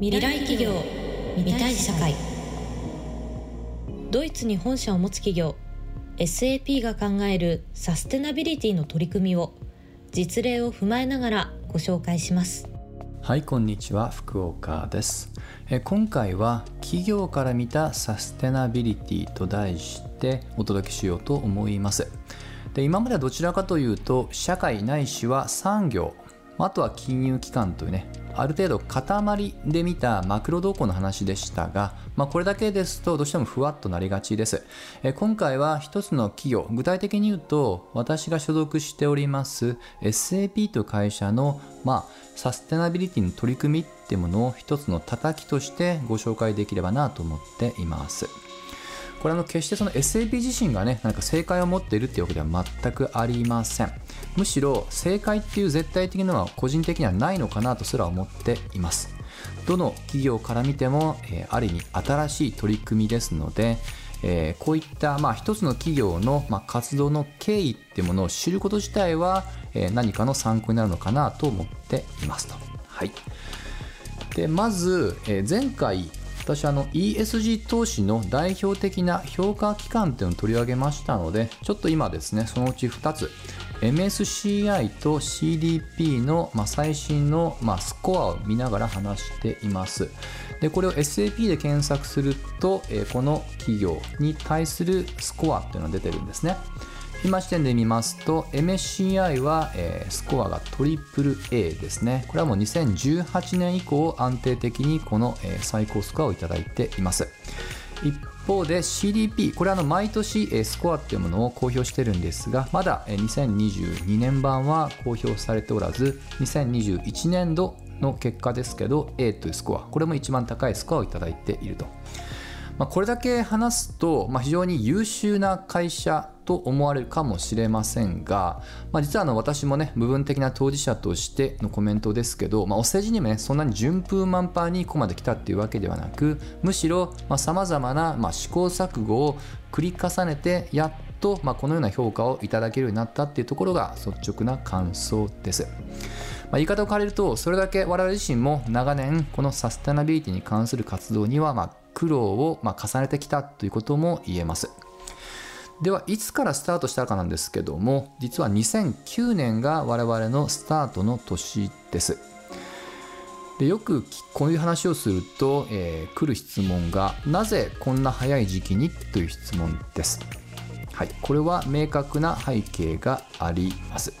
未来企業未来社会。ドイツに本社を持つ企業 SAP が考えるサステナビリティの取り組みを実例を踏まえながらご紹介します。はいこんにちは福岡です。え今回は企業から見たサステナビリティと題してお届けしようと思います。で今まではどちらかというと社会ないしは産業あとは金融機関というねある程度塊で見たマクロ動向の話でしたが、まあ、これだけですとどうしてもふわっとなりがちです。え今回は一つの企業、具体的に言うと私が所属しております SAP という会社の、まあ、サステナビリティの取り組みっていうものを一つの叩きとしてご紹介できればなと思っています。これあの決してその SAP 自身がね何か正解を持っているっていうわけでは全くありません。むしろ正解っていう絶対的なのは個人的にはないのかなとすら思っています。どの企業から見ても、えー、ある意味新しい取り組みですのでえー、こういった、まあ、一つの企業の、まあ、活動の経緯っていうものを知ること自体は、えー、何かの参考になるのかなと思っていますと。はい、でまず、え、前回私あの ESG 投資の代表的な評価機関っていうのを取り上げましたのでちょっと今ですねそのうち2つ。MSCI と CDP の、ま、最新の、ま、スコアを見ながら話しています。でこれを SAP で検索すると、え、この企業に対するスコアっていうのが出てるんですね。今時点で見ますと MSCI は、えー、スコアがトリプル A ですね。これはもう2018年以降安定的にこの、えー、最高スコアをいただいています。一方で CDP これはの毎年スコアっていうものを公表してるんですがまだ2022年版は公表されておらず2021年度の結果ですけど A というスコアこれも一番高いスコアをいただいていると。まあ、これだけ話すと、まあ、非常に優秀な会社と思われるかもしれませんが、まあ、実はあの私もね部分的な当事者としてのコメントですけど、まあ、お世辞にもねそんなに順風満帆にここまで来たっていうわけではなくむしろさまざ、まな、ま、試行錯誤を繰り重ねてやっと、ま、このような評価をいただけるようになったっていうところが率直な感想です。まあ、言い方を変えるとそれだけ我々自身も長年このサステナビリティに関する活動にはま苦労をま重ねてきたということも言えます。ではいつからスタートしたかなんですけども実は2009年が我々のスタートの年です。でよくこういう話をすると、えー、来る質問がなぜこんな早い時期に？という質問です。はい、これは明確な背景があります。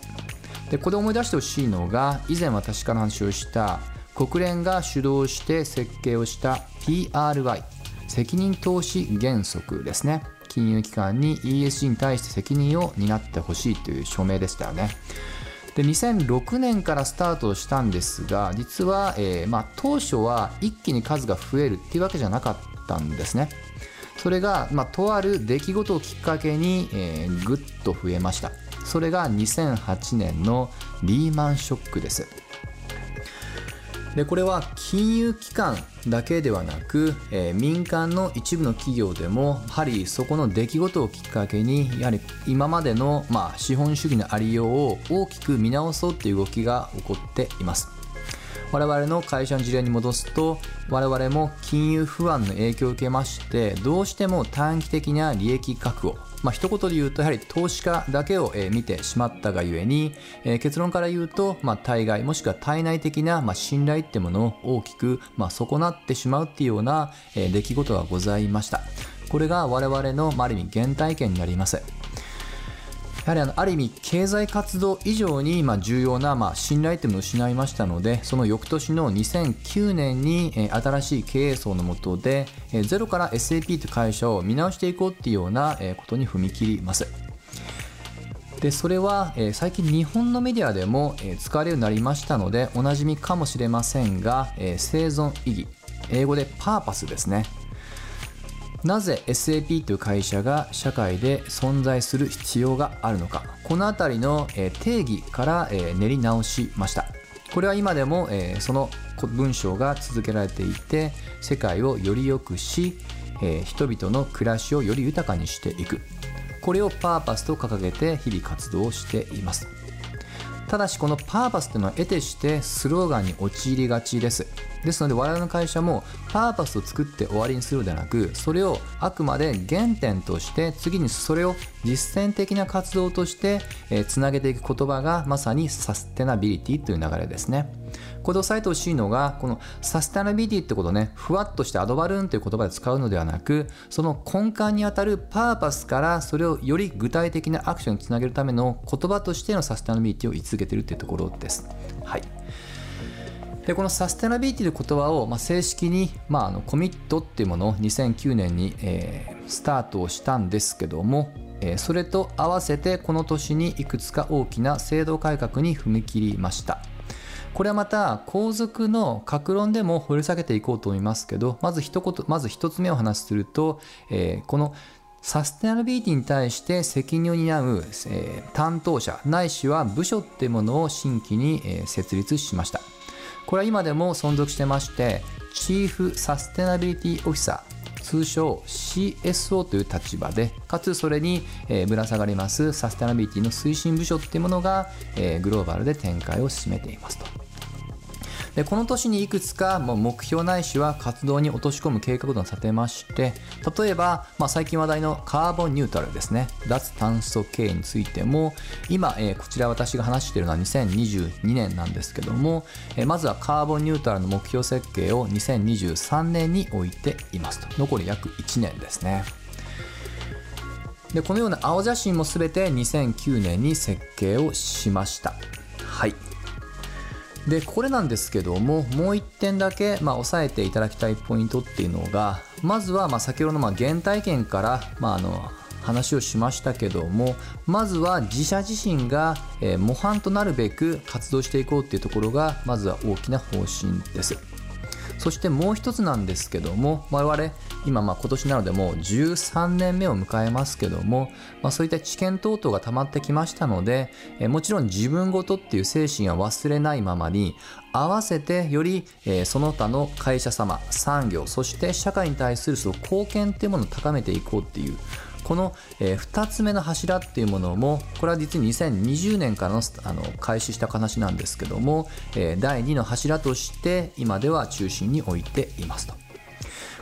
でここで思い出してほしいのが以前私から話をした国連が主導して設計をした PRY 責任投資原則ですね。金融機関に ESG に対して責任を担ってほしいという署名でしたよね。で2006年からスタートしたんですが実は、えー、まあ、当初は一気に数が増えるっていうわけじゃなかったんですね。それが、まあ、とある出来事をきっかけに、えー、ぐっと増えました。それが2008年のリーマンショックです。でこれは金融機関だけではなく、えー、民間の一部の企業でもやはりそこの出来事をきっかけにやはり今までの、まあ、資本主義のありようを大きく見直そうという動きが起こっています。我々の会社の事例に戻すと我々も金融不安の影響を受けましてどうしても短期的な利益確保。まあ一言で言うとやはり投資家だけを見てしまったがゆえに結論から言うとまあ対外もしくは体内的なま信頼ってものを大きくま損なってしまうっていうような出来事がございました。これが我々のある意味原体験になります。やはりあのある意味経済活動以上にま重要なま信頼というのを失いましたのでその翌年の2009年に新しい経営層のもとでゼロから SAP という会社を見直していこうっていうようなことに踏み切ります。でそれは、え最近日本のメディアでも、え使われるようになりましたのでおなじみかもしれませんが、え生存意義。英語でパーパスですね。なぜ SAP という会社が社会で存在する必要があるのか。この辺りの定義から練り直しました。これは今でもその文章が続けられていて世界をより良くし人々の暮らしをより豊かにしていく。これをパーパスと掲げて日々活動しています。ただしこのパーパスというのは得てしてスローガンに陥りがちです。ですので我々の会社もパーパスを作って終わりにするのではなくそれをあくまで原点として次にそれを実践的な活動としてつなげていく言葉がまさにサステナビリティという流れですね。ここで押さえてほしいのがこのサステナビリティってことねふわっとしてアドバルーンという言葉で使うのではなくその根幹にあたるパーパスからそれをより具体的なアクションにつなげるための言葉としてのサステナビリティを位置づけているというところです。はい。でこのサステナビリティという言葉を、まあ、正式に、まあ、あのコミットっていうものを2009年に、えー、スタートをしたんですけども、えー、それと合わせてこの年にいくつか大きな制度改革に踏み切りました。これはまた皇族の格論でも掘り下げていこうと思いますけどまず一言まず一つ目を話すると、えー、このサステナビリティに対して責任を担う、え、担当者ないしは部署っていうものを新規に、え、設立しました。これは今でも存続してましてチーフサステナビリティオフィサー通称 CSO という立場でかつそれに、ぶら下がりますサステナビリティの推進部署っていうものが、グローバルで展開を進めていますと。でこの年にいくつか目標ないしは活動に落とし込む計画を立てまして例えば、まあ、最近話題のカーボンニュートラルですね。脱炭素系についても今、えー、こちら私が話しているのは2022年なんですけども、えー、まずはカーボンニュートラルの目標設計を2023年に置いていますと。残り約1年ですね。でこのような青写真も全て2009年に設計をしました。はい。でこれなんですけどももう1点だけ、まあ、押さえていただきたいポイントっていうのがまずはま先ほどのま原体験から、まあ、あの話をしましたけどもまずは自社自身が、え模範となるべく活動していこうっていうところがまずは大きな方針です。そしてもう一つなんですけども我々今まあ今年なのでもう13年目を迎えますけども、まあ、そういった知見等々が溜まってきましたのでえもちろん自分ごとっていう精神は忘れないままに合わせてより、えその他の会社様産業そして社会に対するその貢献っていうものを高めていこうっていうこの、えー、2つ目の柱っていうものもこれは実に2020年からのあの開始した話なんですけども、えー、第2の柱として今では中心に置いていますと。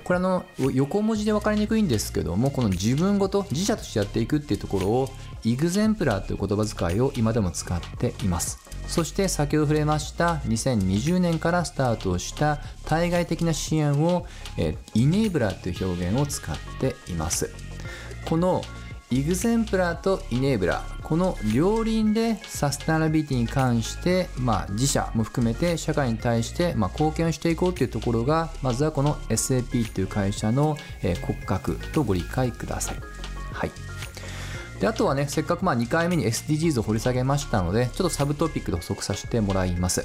これあの横文字で分かりにくいんですけどもこの自分ごと自社としてやっていくっていうところをイグゼンプラーという言葉遣いを今でも使っていますそして先ほど触れました2020年からスタートした対外的な支援を、イネーブラーという表現を使っていますこのイグゼンプラーとイネーブラーこの両輪でサステナビリティに関して、まあ、自社も含めて社会に対して、まあ、貢献をしていこうというところがまずはこの SAP という会社の、骨格とご理解ください。はいであとはねせっかくまあ2回目に SDGs を掘り下げましたのでちょっとサブトピックで補足させてもらいます。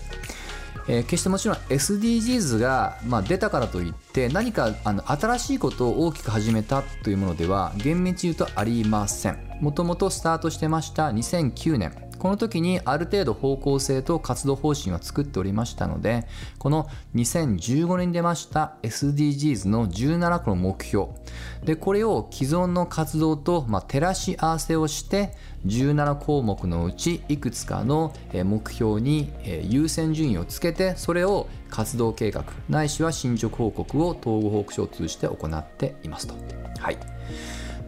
えー、決してもちろん SDGs が、まあ、出たからといって何かあの新しいことを大きく始めたというものでは厳密に言うとありません。もともとスタートしてました2009年。この時にある程度方向性と活動方針は作っておりましたのでこの2015年に出ました SDGs の17個の目標でこれを既存の活動と、まあ、照らし合わせをして17項目のうちいくつかの目標に優先順位をつけてそれを活動計画ないしは進捗報告を統合報告書を通じて行っていますと。はい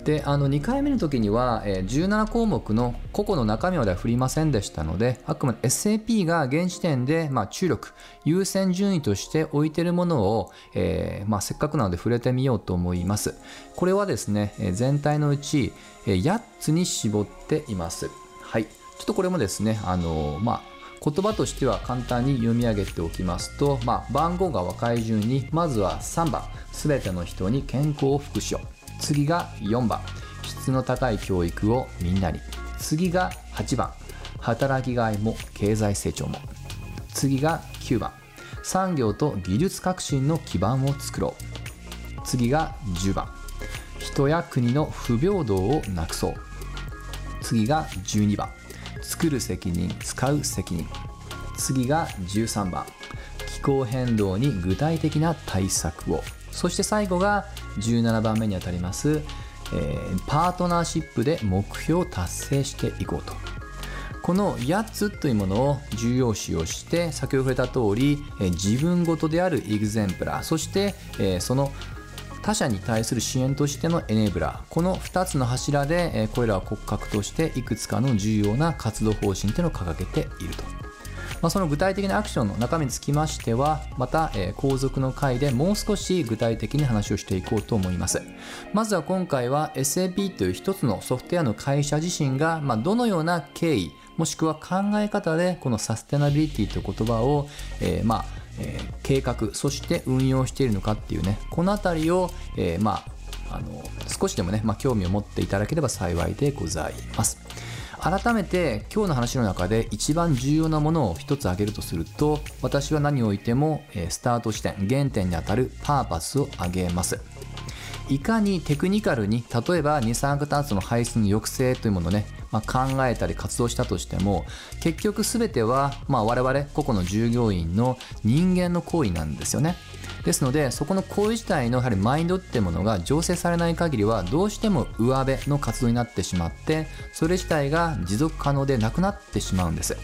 であの2回目の時には、え17項目の個々の中身までは振りませんでしたのであくまで SAP が現時点で、まあ、注力優先順位として置いているものを、えー、まあ、せっかくなので触れてみようと思います。これはですねえ全体のうちえ8つに絞っています。はい。ちょっとこれもですねあのまあ言葉としては簡単に読み上げておきますと、まあ、番号が若い順にまずは3番すべての人に健康を福祉を次が4番。質の高い教育をみんなに。次が8番。働きがいも経済成長も。次が9番。産業と技術革新の基盤を作ろう。次が10番。人や国の不平等をなくそう。次が12番。作る責任使う責任。次が13番。気候変動に具体的な対策を。そして最後が17番目にあたります、えー、パートナーシップで目標を達成していこうとこの8つというものを重要視をして先ほど触れた通りえ自分ごとであるエグゼンプラーそしてえその他者に対する支援としてのエネーブラーこの2つの柱でこれらは骨格としていくつかの重要な活動方針というのを掲げていると。まあ、その具体的なアクションの中身につきましてはまた、え後続の回でもう少し具体的に話をしていこうと思います。まずは今回は SAP という一つのソフトウェアの会社自身が、まあ、どのような経緯もしくは考え方でこのサステナビリティという言葉を、えー、まあえー、計画そして運用しているのかっていうねこの辺りを、え、まあの少しでもね、ま、興味を持っていただければ幸いでございます。改めて今日の話の中で一番重要なものを一つ挙げるとすると私は何をおいてもスタート地点原点にあたるパーパスを挙げますいかにテクニカルに例えば二酸化炭素の排出の抑制というものをねまあ、考えたり活動したとしても結局全ては、まあ、我々個々の従業員の人間の行為なんですよね。ですのでそこの行為自体のやはりマインドってものが醸成されない限りはどうしても上辺の活動になってしまってそれ自体が持続可能でなくなってしまうんです。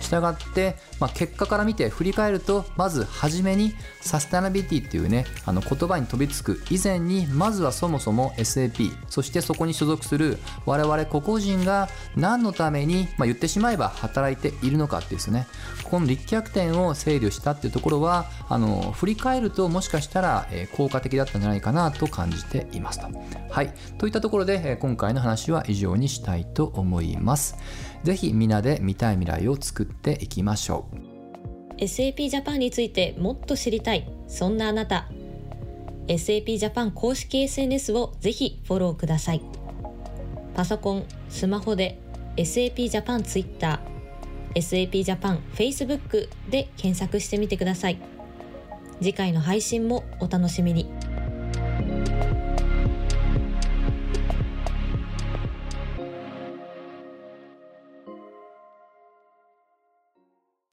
したがって、まあ、結果から見て振り返るとまず初めにサステナビリティっていうねあの言葉に飛びつく以前にまずはそもそも SAP そしてそこに所属する我々個々人が何のために、まあ、言ってしまえば働いているのかっていうですねこの立脚点を整理したっていうところはあの振り返るとともしかしたら、え、効果的だったんじゃないかなと感じていますと。はい、といったところで、え、今回の話は以上にしたいと思います。ぜひ皆で見たい未来を作っていきましょう。SAP ジャパンについてもっと知りたい。そんなあなた。SAP ジャパン公式 SNS をぜひフォローください。パソコン、スマホで SAP ジャパン Twitter SAP ジャパン Facebook で検索してみてください。次回の配信もお楽しみに。